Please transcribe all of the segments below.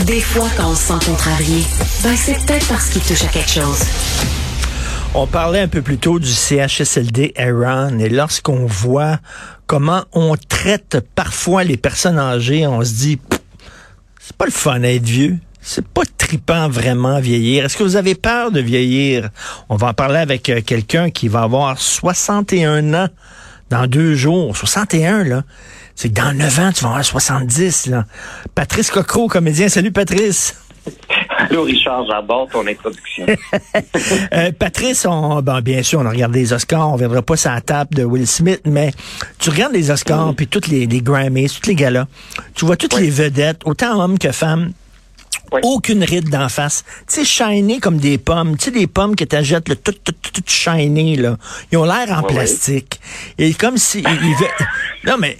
Des fois, quand on se sent contrarié, ben c'est peut-être parce qu'il touche à quelque chose. On parlait un peu plus tôt du CHSLD Iran et lorsqu'on voit comment on traite parfois les personnes âgées, on se dit, c'est pas le fun d'être vieux. C'est pas tripant vraiment vieillir. Est-ce que vous avez peur de vieillir? On va en parler avec euh, quelqu'un qui va avoir 61 ans dans deux jours. 61, là. C'est que dans 9 ans, tu vas avoir 70, là. Patrice Cocro, comédien. Salut, Patrice. Allô, Richard, j'adore ton introduction. Euh, Patrice, on, ben, bien sûr, on a regardé les Oscars, on ne viendra pas sur la table de Will Smith, mais tu regardes les Oscars, puis toutes les, les Grammys, tous les galas, tu vois toutes Oui. les vedettes, autant hommes que femmes, Oui. aucune ride d'en face. Tu sais, shiny comme des pommes. Tu sais, des pommes que t'achètes, là, toutes, toutes, toutes shiny, là. Ils ont l'air en plastique. Et comme si, ils, ils veulent- non, mais,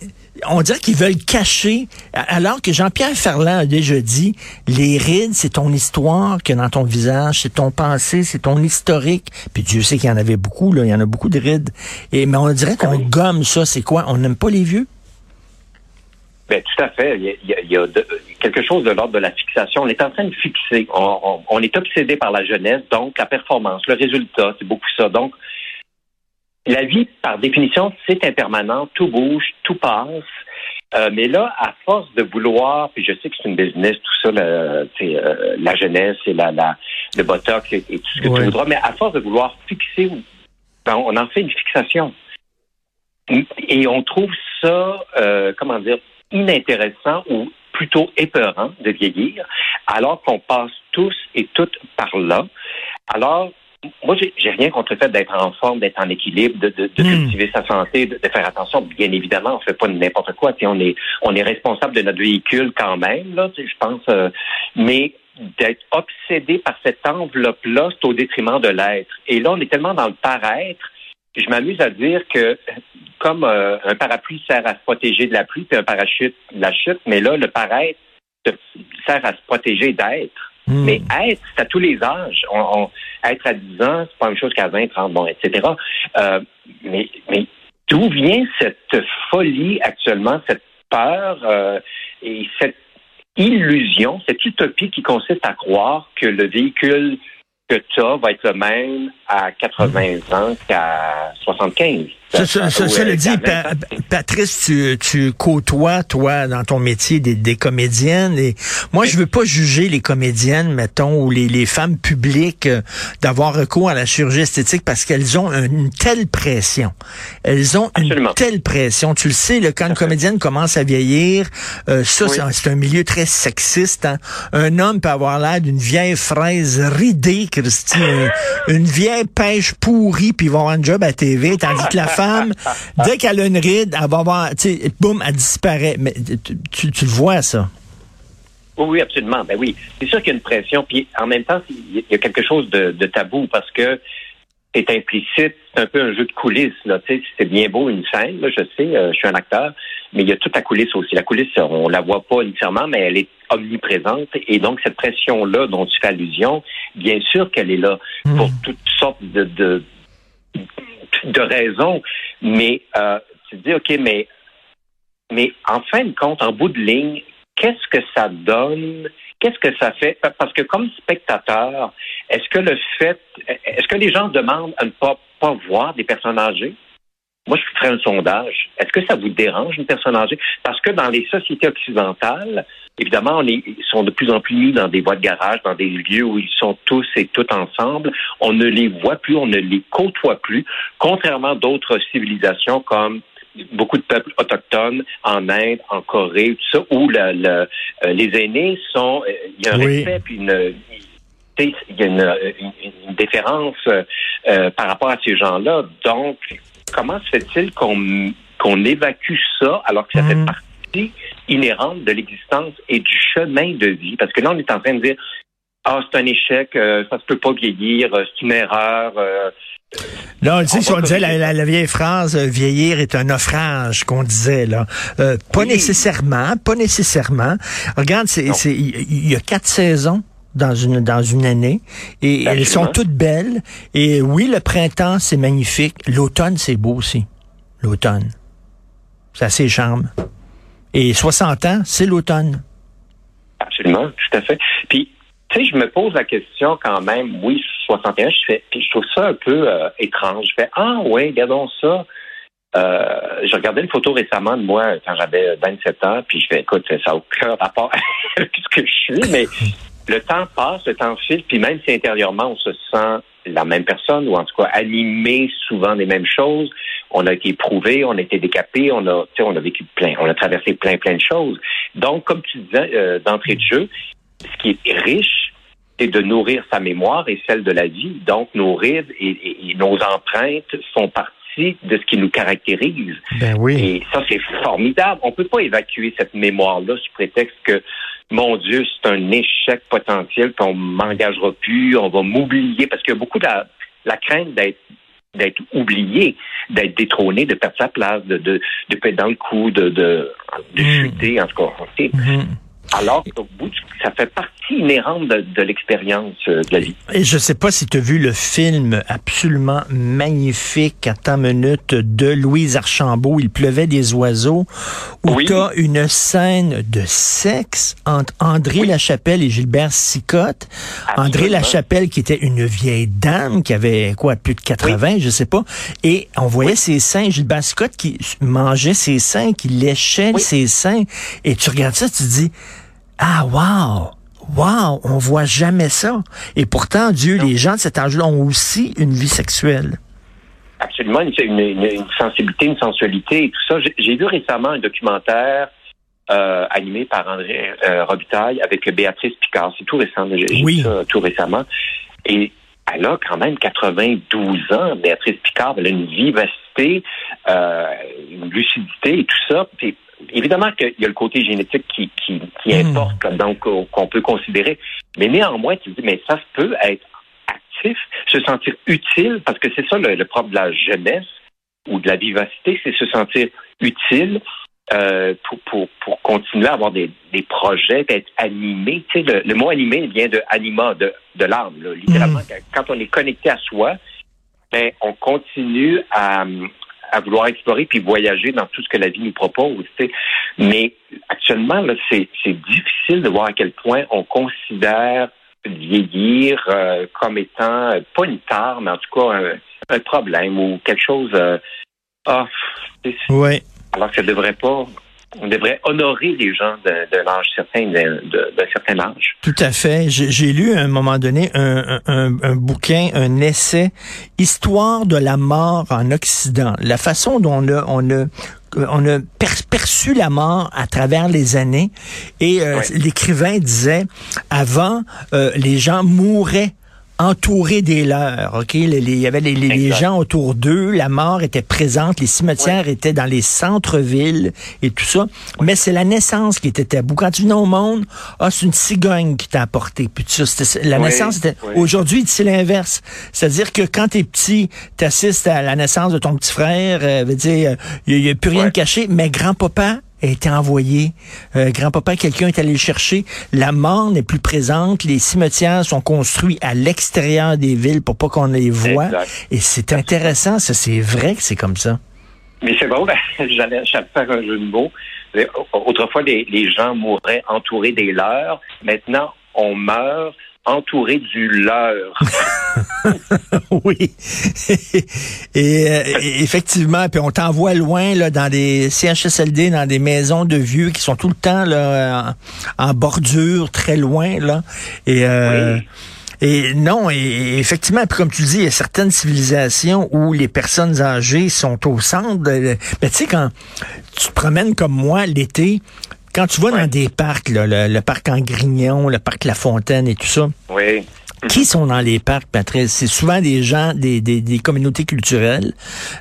on dirait qu'ils veulent cacher, alors que Jean-Pierre Ferland a déjà dit, les rides, c'est ton histoire que dans ton visage, c'est ton passé, c'est ton historique. Puis Dieu sait qu'il y en avait beaucoup, là. Il y en a beaucoup de rides. Et, mais on dirait qu'on gomme ça. C'est quoi? On n'aime pas les vieux? Ben, tout à fait. Il y a, il y a- il y a de- quelque chose de l'ordre de la fixation. On est en train de fixer. On, on- on est obsédé par la jeunesse, donc la performance, le résultat, c'est beaucoup ça. Donc, la vie, par définition, c'est impermanent. Tout bouge, tout passe. Euh, mais là, à force de vouloir, puis je sais que c'est une business, tout ça, le- euh, la jeunesse et la, la, le botox et, et tout ce que Ouais. tu voudras, mais à force de vouloir fixer, ben, on en fait une fixation. Et on trouve ça, euh, comment dire, inintéressant ou plutôt épeurant de vieillir, alors qu'on passe tous et toutes par là. Alors, moi, j'ai rien contre le fait d'être en forme, d'être en équilibre, de, de, de Mm. cultiver sa santé, de, de faire attention. Bien évidemment, on fait pas n'importe quoi. On est, on est responsable de notre véhicule quand même, là, je pense. euh, mais d'être obsédé par cette enveloppe-là, c'est au détriment de l'être. Et là, on est tellement dans le paraître je m'amuse à dire que comme euh, un parapluie sert à se protéger de la pluie, puis un parachute de la chute, mais là, le paraître sert à se protéger d'être. Hmm. Mais être, c'est à tous les âges. On, on- être à 10 ans, c'est pas la même chose qu'à 20, 30, bon, etc. Euh, mais mais d'où vient cette folie actuellement, cette peur euh, et cette illusion, cette utopie qui consiste à croire que le véhicule que tu as va être le même à 80 ans qu'à 75. Ça, ça, ça, cela euh, dit, qu'à Pa- 20 ans. Patrice, tu, tu côtoies, toi, dans ton métier, des, des comédiennes. Et moi, je veux pas juger les comédiennes, mettons, ou les, les femmes publiques euh, d'avoir recours à la chirurgie esthétique parce qu'elles ont un- une telle pression. Elles ont Absolument. une telle pression. Tu le sais, là, quand une comédienne commence à vieillir, euh, ça, Oui. c'est un- milieu très sexiste. hein. Un homme peut avoir l'air d'une vieille fraise ridée, Christy, une, une vieille pêche pourrie, puis il va avoir un job à TV, tandis que la femme, dès qu'elle a une ride, elle va avoir, tu sais, boum, elle disparaît. Mais tu, le vois, ça? Oui, oui, absolument. Ben oui, c'est sûr qu'il y a une pression. Puis en même temps, il y a quelque chose de, de tabou parce que c'est implicite, c'est un peu un jeu de coulisses. Là. Tu sais, c'est bien beau une scène, là, je sais, euh, je suis un acteur, mais il y a toute la coulisse aussi. La coulisse, on la voit pas nécessairement, mais elle est omniprésente. Et donc, cette pression-là dont tu fais allusion, bien sûr qu'elle est là pour toutes sortes de, de, de raisons. Mais euh, tu te dis, OK, mais, mais en fin de compte, en bout de ligne, qu'est-ce que ça donne? Qu'est-ce que ça fait? Parce que comme spectateur, est-ce que le fait, est-ce que les gens demandent à ne pas, pas voir des personnes âgées? Moi, je ferais un sondage. Est-ce que ça vous dérange, une personne âgée? Parce que dans les sociétés occidentales, évidemment, on est, ils sont de plus en plus mis dans des voies de garage, dans des lieux où ils sont tous et toutes ensemble. On ne les voit plus, on ne les côtoie plus, contrairement à d'autres civilisations comme beaucoup de peuples autochtones en Inde, en Corée, tout ça, où le- le- euh, les aînés sont, euh, il y a un Oui. respect puis une, il y a une, une- une déférence euh, euh, par rapport à ces gens-là. Donc, comment se fait-il qu'on qu'on évacue ça alors que ça Mhm. fait partie partie inhérente de l'existence et du chemin de vie? Parce que là, on est en train de dire, ah, c'est un échec, euh, ça se peut pas vieillir, euh, c'est une erreur. Euh, non, tu sais, On si on disait la, la- la vieille phrase euh, vieillir est un naufrage qu'on disait là. Euh, pas Oui. nécessairement, pas nécessairement. Regarde, il y a quatre saisons dans une dans une année et elles sont toutes belles et oui, le printemps c'est magnifique, l'automne c'est beau aussi. L'automne. Ça a ses charmes. Et 60 ans, c'est l'automne. Absolument, tout à fait. Puis, tu sais, je me pose la question quand même, oui, 61, je fais, puis je trouve ça un peu euh, étrange. Je fais, ah oui, regardons ça. Euh, je regardais une photo récemment de moi quand j'avais 27 ans, puis je fais, écoute, ça n'a aucun rapport avec ce que je suis, mais le temps passe, le temps file, puis même si intérieurement on se sent la même personne, ou en tout cas animé souvent des mêmes choses, on a été éprouvé, on a été décapé, on a, on a vécu plein, on a traversé plein, plein de choses. Donc, comme tu disais euh, d'entrée de jeu, ce qui est riche, c'est de nourrir sa mémoire et celle de la vie. Donc, nos rides et, et- nos empreintes font partie de ce qui nous caractérise. Ben oui. Et ça, c'est formidable. On peut pas évacuer cette mémoire-là sous prétexte que, mon Dieu, c'est un échec potentiel, qu'on m'engagera plus, on va m'oublier, parce qu'il y a beaucoup de la, la crainte d'être d'être oublié, d'être détrôné, de perdre sa place, de, de, de dans le coup, de, de, de Mm. chuter, en tout cas. Alors qu'au bout, du- ça fait partie inhérente de, de l'expérience euh, de la vie. Et je sais pas si tu as vu le film absolument magnifique à temps minute de Louise Archambault, Il pleuvait des oiseaux, où Oui. tu as une scène de sexe entre André Lachapelle et Gilbert Sicotte. André. Lachapelle qui était une vieille dame qui avait quoi plus de 80, je sais pas, et on voyait ses seins, Gilbert Sicotte qui mangeait ses seins, qui léchait Oui. ses seins, et tu regardes ça, tu te dis ah, wow! Wow! On voit jamais ça. Et pourtant, Dieu, les gens de cet âge-là ont aussi une vie sexuelle. Absolument, une, une- une- une sensibilité, une sensualité et tout ça. J'ai- vu récemment un documentaire euh, animé par André euh, Robitaille avec Béatrice Picard. C'est tout récent. J'ai j'ai Oui. vu ça tout récemment. Et elle a quand même 92 ans, Béatrice Picard. Elle a une vivacité, euh, une lucidité et tout ça. Puis, évidemment qu'il y a le côté génétique qui, qui, qui Mm. importe, donc qu'on peut considérer. Mais néanmoins, tu te dis, mais ça peut être actif, se sentir utile, parce que c'est ça le, le propre de la jeunesse ou de la vivacité, c'est se sentir utile euh, pour, pour, pour continuer à avoir des, des projets, être animé. Tu sais, le, le mot animé vient de anima, de, de l'âme. Littéralement, quand on est connecté à soi, ben, on continue à, à vouloir explorer puis voyager dans tout ce que la vie nous propose. Mais actuellement, là, c'est, difficile de voir à quel point on considère vieillir euh, comme étant euh, pas une tare, mais en tout cas un, un problème ou quelque chose. Euh, ah, Oui. alors que ça devrait pas. On devrait honorer les gens d'un âge certain, d'un certain âge. Tout à fait. J'ai lu à un moment donné un, un- un- un bouquin, un essai, Histoire de la mort en Occident. La façon dont on a, on a, on a per- perçu la mort à travers les années. Et euh, l'écrivain disait, avant, euh, les gens mouraient entourés des leurs, ok? Il y avait les, les- les Exact. gens autour d'eux, la mort était présente, les cimetières étaient dans les centres-villes et tout ça. Mais c'est la naissance qui était tabou. Quand tu venais au monde, ah, c'est une cigogne qui t'a apporté. Puis la Oui, naissance, c'était. oui. Aujourd'hui, c'est l'inverse. C'est-à-dire que quand t'es petit, t'assistes à la naissance de ton petit frère, euh, veut dire, il n'y a, plus rien de caché, mais grand-papa a été envoyé. Euh, grand-papa, quelqu'un est allé le chercher. La mort n'est plus présente. Les cimetières sont construits à l'extérieur des villes pour pas qu'on les voit. Exact. Et c'est intéressant, ça. C'est vrai que c'est comme ça. Mais c'est drôle, j'allais faire un jeu de mots. Autrefois, les, les gens mouraient entourés des leurs. Maintenant, on meurt entouré du leur. oui. et, euh, effectivement, puis on t'envoie loin là dans des CHSLD, dans des maisons de vieux qui sont tout le temps là en, en bordure, très loin là. Et euh, Oui. Et non, et, effectivement, puis comme tu dis, il y a certaines civilisations où les personnes âgées sont au centre. de- Ben, tu sais, quand tu te promènes comme moi l'été, quand tu vas dans des parcs, là, le, le parc en Grignon, le parc La Fontaine et tout ça, Oui. qui sont dans les parcs, Patrice? C'est souvent des gens, des, des, des communautés culturelles,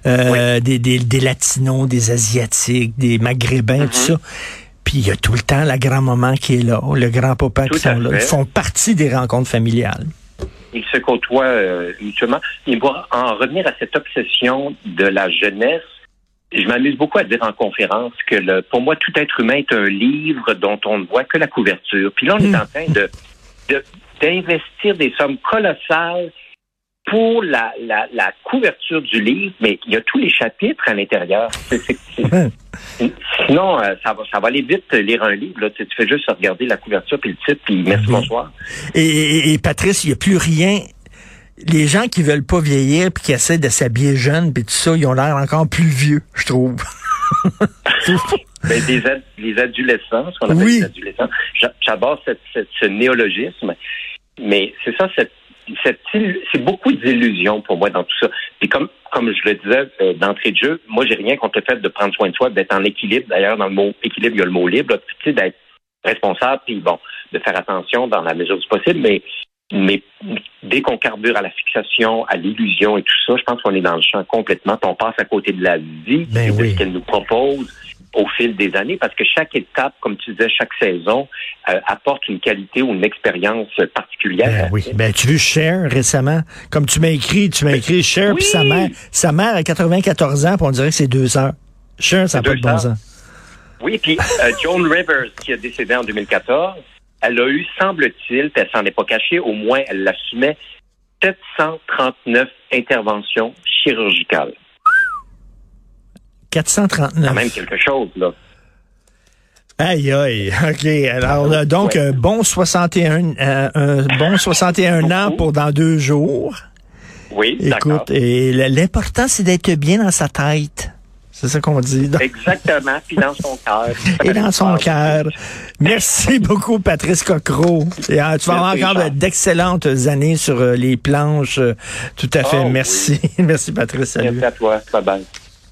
euh, des, des, des Latinos, des Asiatiques, des Maghrébins, tout ça. Puis il y a tout le temps la grand-maman qui est là, le grand-papa qui sont là. Ils font partie des rencontres familiales. Ils se côtoient euh, mutuellement. Et pour en revenir à cette obsession de la jeunesse, je m'amuse beaucoup à dire en conférence que le, pour moi, tout être humain est un livre dont on ne voit que la couverture. Puis là, on est en train de de- d'investir des sommes colossales pour la, la, la couverture du livre, mais il y a tous les chapitres à l'intérieur. Sinon, euh, ça va, ça va aller vite euh, lire un livre. Là. Tu, fais juste regarder la couverture puis le titre, puis merci, bonsoir. Et, et- et Patrice, il n'y a plus rien. Les gens qui veulent pas vieillir puis qui essaient de s'habiller jeune puis tout ça, ils ont l'air encore plus vieux, je trouve. Ben, des ad- les adolescents, ce qu'on appelle Oui. les adolescents. J'a- J'adore cette, cette- ce néologisme, mais c'est ça, cette, c'est beaucoup d'illusions pour moi dans tout ça. Puis comme, comme je le disais euh, d'entrée de jeu, moi j'ai rien contre le fait de prendre soin de soi, d'être en équilibre. D'ailleurs, dans le mot équilibre, il y a le mot libre, là, tu sais, d'être responsable, puis bon, de faire attention dans la mesure du possible, mais mais dès qu'on carbure à la fixation, à l'illusion et tout ça, je pense qu'on est dans le champ complètement. puis On passe à côté de la vie Ben et de oui. ce qu'elle nous propose au fil des années, parce que chaque étape, comme tu disais, chaque saison euh, apporte une qualité ou une expérience particulière. Ben oui. Ben, tu veux Cher récemment, comme tu m'as écrit, tu m'as écrit Cher puis Oui. sa mère. Sa mère a 94 ans, puis on dirait que c'est deux heures. Cher, ça n'a pas de bon sens. Oui, puis euh, Joan Rivers, qui a décédé en 2014, elle a eu, semble-t-il, puis elle s'en est pas cachée, au moins elle l'assumait, 739 interventions chirurgicales. 439. Quand même quelque chose, là. Aïe, aïe. OK. Alors, euh, donc, Ouais. un bon 61, euh, un bon 61 ans pour dans deux jours. Oui, d'accord. Écoute, et l'important, c'est d'être bien dans sa tête. C'est ça qu'on dit. Donc, Exactement, puis dans son cœur. et dans son cœur. Merci beaucoup, Patrice Cocro. Et, euh, tu vas avoir encore d'excellentes années sur euh, les planches. euh, tout à fait. Oh, Merci. Merci, Patrice. Salut. Merci à toi. Bye bye.